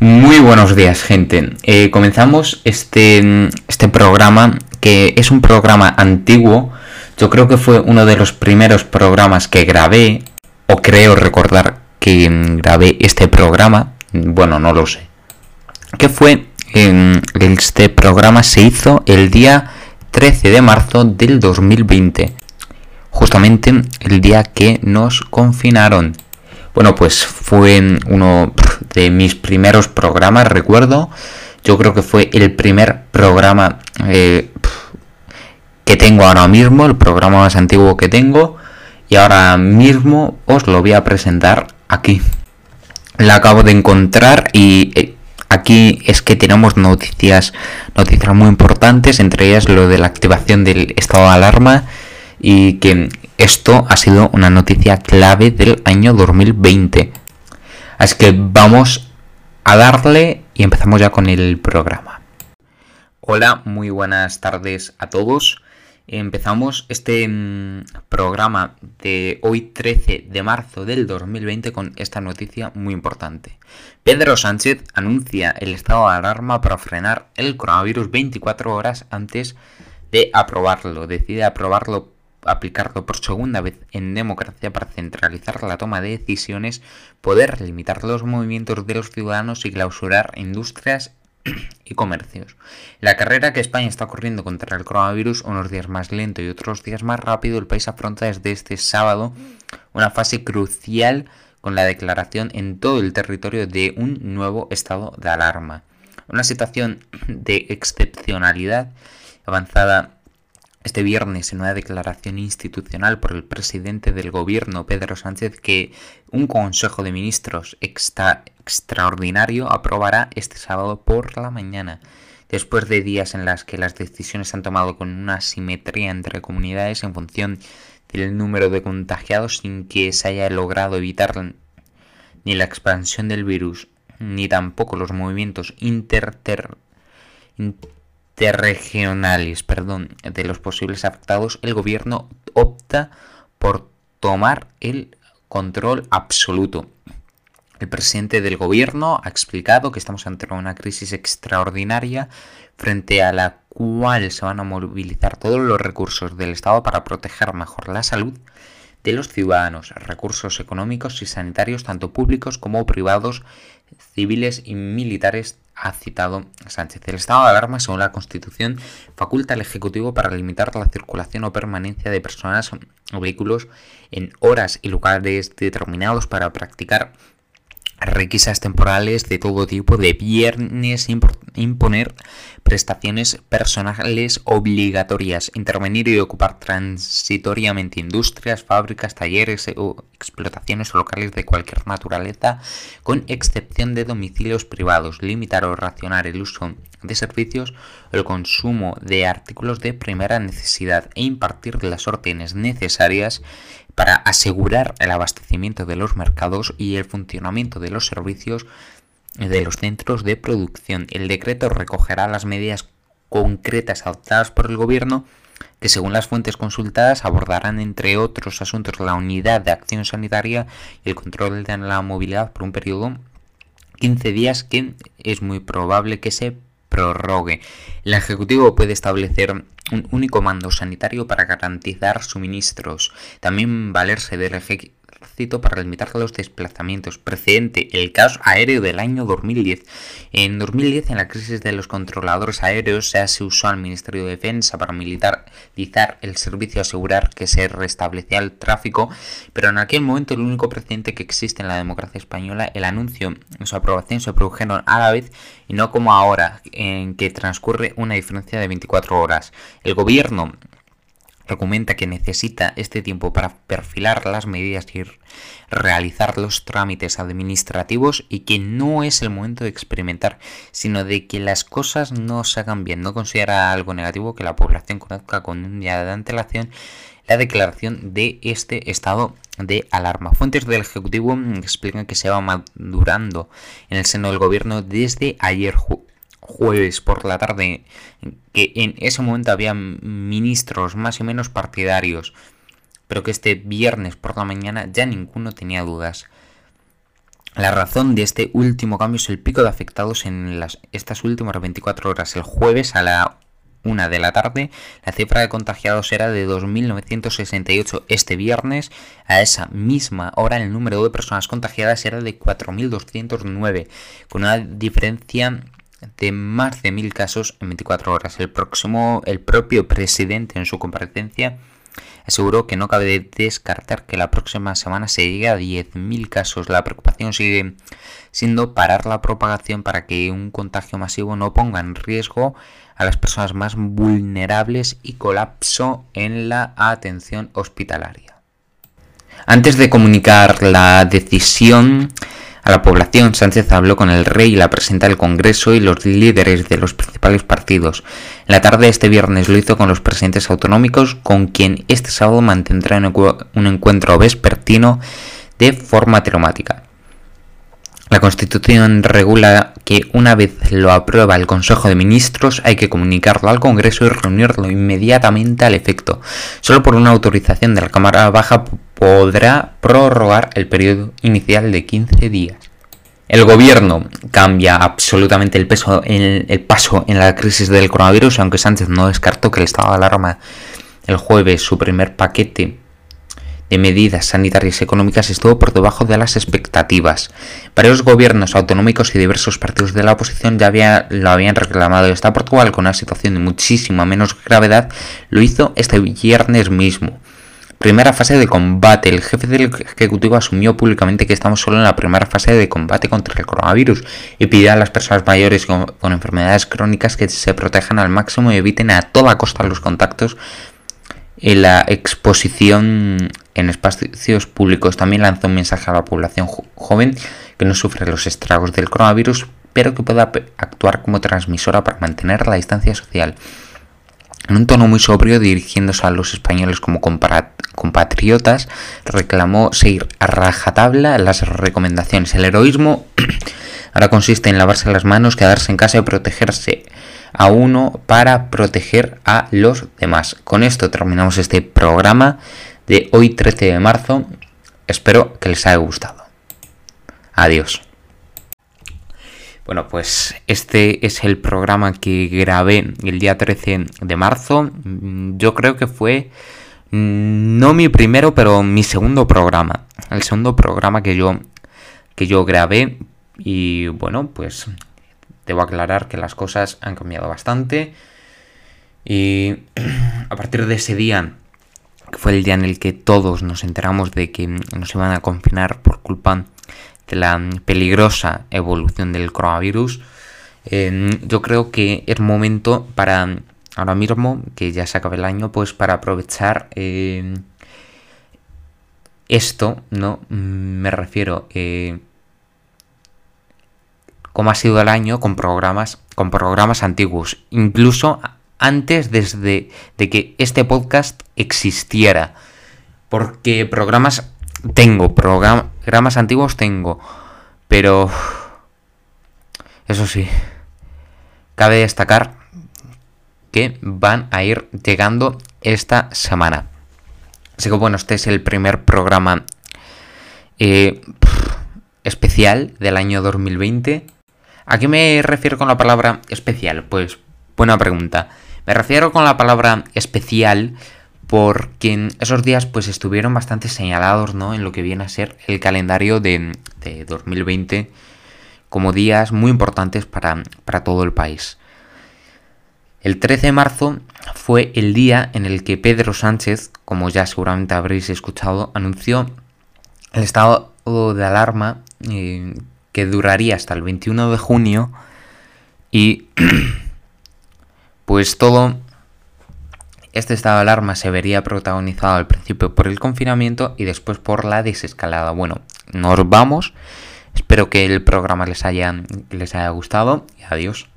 Muy buenos días, gente. Eh, comenzamos este, este programa, que es un programa antiguo. Yo creo que fue uno de los primeros programas que grabé, o creo recordar que grabé este programa. Bueno, no lo sé. Que fue, este programa se hizo el día 13 de marzo del 2020. Justamente el día que nos confinaron. Bueno, pues fue uno de mis primeros programas, recuerdo. Yo creo que fue el primer programa eh, que tengo ahora mismo, el programa más antiguo que tengo. Y ahora mismo os lo voy a presentar aquí. La acabo de encontrar y eh, aquí es que tenemos noticias, noticias muy importantes, entre ellas lo de la activación del estado de alarma y que esto ha sido una noticia clave del año 2020. Así que vamos a darle y empezamos ya con el programa. Hola, muy buenas tardes a todos. Empezamos este mm, programa de hoy 13 de marzo del 2020 con esta noticia muy importante. Pedro Sánchez anuncia el estado de alarma para frenar el coronavirus 24 horas antes de aprobarlo. Decide aprobarlo aplicarlo por segunda vez en democracia para centralizar la toma de decisiones, poder limitar los movimientos de los ciudadanos y clausurar industrias y comercios. La carrera que España está corriendo contra el coronavirus, unos días más lento y otros días más rápido, el país afronta desde este sábado una fase crucial con la declaración en todo el territorio de un nuevo estado de alarma. Una situación de excepcionalidad avanzada este viernes en una declaración institucional por el presidente del gobierno, Pedro Sánchez, que un Consejo de Ministros extraordinario aprobará este sábado por la mañana. Después de días en las que las decisiones se han tomado con una simetría entre comunidades en función del número de contagiados sin que se haya logrado evitar ni la expansión del virus ni tampoco los movimientos inter regionales perdón, de los posibles afectados, el gobierno opta por tomar el control absoluto. El presidente del gobierno ha explicado que estamos ante una crisis extraordinaria frente a la cual se van a movilizar todos los recursos del Estado para proteger mejor la salud de los ciudadanos, recursos económicos y sanitarios tanto públicos como privados, civiles y militares ha citado Sánchez. El estado de alarma, según la Constitución, faculta al Ejecutivo para limitar la circulación o permanencia de personas o vehículos en horas y lugares determinados para practicar requisas temporales de todo tipo de viernes, imponer prestaciones personales obligatorias, intervenir y ocupar transitoriamente industrias, fábricas, talleres o explotaciones locales de cualquier naturaleza, con excepción de domicilios privados, limitar o racionar el uso de servicios el consumo de artículos de primera necesidad e impartir las órdenes necesarias para asegurar el abastecimiento de los mercados y el funcionamiento de los servicios de los centros de producción. El decreto recogerá las medidas concretas adoptadas por el Gobierno que según las fuentes consultadas abordarán entre otros asuntos la unidad de acción sanitaria y el control de la movilidad por un periodo 15 días que es muy probable que se prorrogue. El Ejecutivo puede establecer un único mando sanitario para garantizar suministros. También valerse del Ejecutivo para limitar los desplazamientos. Precedente, el caos aéreo del año 2010. En 2010, en la crisis de los controladores aéreos, se usó al Ministerio de Defensa para militarizar el servicio asegurar que se restablecía el tráfico, pero en aquel momento el único precedente que existe en la democracia española, el anuncio y su aprobación se produjeron a la vez y no como ahora, en que transcurre una diferencia de 24 horas. El gobierno argumenta que necesita este tiempo para perfilar las medidas y realizar los trámites administrativos y que no es el momento de experimentar, sino de que las cosas no se hagan bien. No considera algo negativo que la población conozca con un día de antelación la declaración de este estado de alarma. Fuentes del Ejecutivo explican que se va madurando en el seno del gobierno desde ayer jueves por la tarde, que en ese momento había ministros más o menos partidarios, pero que este viernes por la mañana ya ninguno tenía dudas. La razón de este último cambio es el pico de afectados en las, estas últimas 24 horas. El jueves a la una de la tarde, la cifra de contagiados era de 2.968. Este viernes, a esa misma hora, el número de personas contagiadas era de 4.209, con una diferencia de más de 1.000 casos en 24 horas. El, próximo, el propio presidente en su comparecencia aseguró que no cabe descartar que la próxima semana se llegue a 10.000 casos. La preocupación sigue siendo parar la propagación para que un contagio masivo no ponga en riesgo a las personas más vulnerables y colapso en la atención hospitalaria. Antes de comunicar la decisión a la población, Sánchez habló con el rey, la presidenta del Congreso y los líderes de los principales partidos. La tarde de este viernes lo hizo con los presidentes autonómicos, con quien este sábado mantendrá un encuentro vespertino de forma temática. La Constitución regula que una vez lo aprueba el Consejo de Ministros hay que comunicarlo al Congreso y reunirlo inmediatamente al efecto. Solo por una autorización de la Cámara Baja podrá prorrogar el periodo inicial de 15 días. El gobierno cambia absolutamente el, peso, el, el paso en la crisis del coronavirus, aunque Sánchez no descartó que el estado de alarma el jueves su primer paquete de medidas sanitarias y económicas estuvo por debajo de las expectativas. Varios gobiernos autonómicos y diversos partidos de la oposición ya había, lo habían reclamado hasta Portugal, con una situación de muchísima menos gravedad, lo hizo este viernes mismo. Primera fase de combate. El jefe del Ejecutivo asumió públicamente que estamos solo en la primera fase de combate contra el coronavirus y pidió a las personas mayores con, enfermedades crónicas que se protejan al máximo y eviten a toda costa los contactos en la exposición en espacios públicos también lanzó un mensaje a la población joven que no sufre los estragos del coronavirus, pero que pueda actuar como transmisora para mantener la distancia social. En un tono muy sobrio, dirigiéndose a los españoles como compatriotas, reclamó seguir a rajatabla las recomendaciones. El heroísmo ahora consiste en lavarse las manos, quedarse en casa y protegerse a uno para proteger a los demás. Con esto terminamos este programa de hoy 13 de marzo. Espero que les haya gustado. Adiós. Bueno, pues este es el programa que grabé el día 13 de marzo. Yo creo que fue mm, no mi primero, pero mi segundo programa. El segundo programa que yo que yo grabé y bueno, pues debo aclarar que las cosas han cambiado bastante. Y a partir de ese día fue el día en el que todos nos enteramos de que nos iban a confinar por culpa de la peligrosa evolución del coronavirus. Em, yo creo que es momento para ahora mismo, que ya se acaba el año, pues para aprovechar em, esto, ¿no? Me refiero eh, cómo ha sido el año con programas, con programas antiguos. Incluso antes desde de que este podcast existiera. Porque programas tengo, programas antiguos tengo. Pero... Eso sí. Cabe destacar que van a ir llegando esta semana. Así que bueno, este es el primer programa eh, especial del año 2020. ¿A qué me refiero con la palabra especial? Pues buena pregunta. Me refiero con la palabra especial porque esos días pues estuvieron bastante señalados ¿no? en lo que viene a ser el calendario de, 2020 como días muy importantes para, para todo el país. El 13 de marzo fue el día en el que Pedro Sánchez, como ya seguramente habréis escuchado, anunció el estado de alarma eh, que duraría hasta el 21 de junio y Pues todo este estado de alarma se vería protagonizado al principio por el confinamiento y después por la desescalada. Bueno, nos vamos. Espero que el programa les haya, les haya gustado y adiós.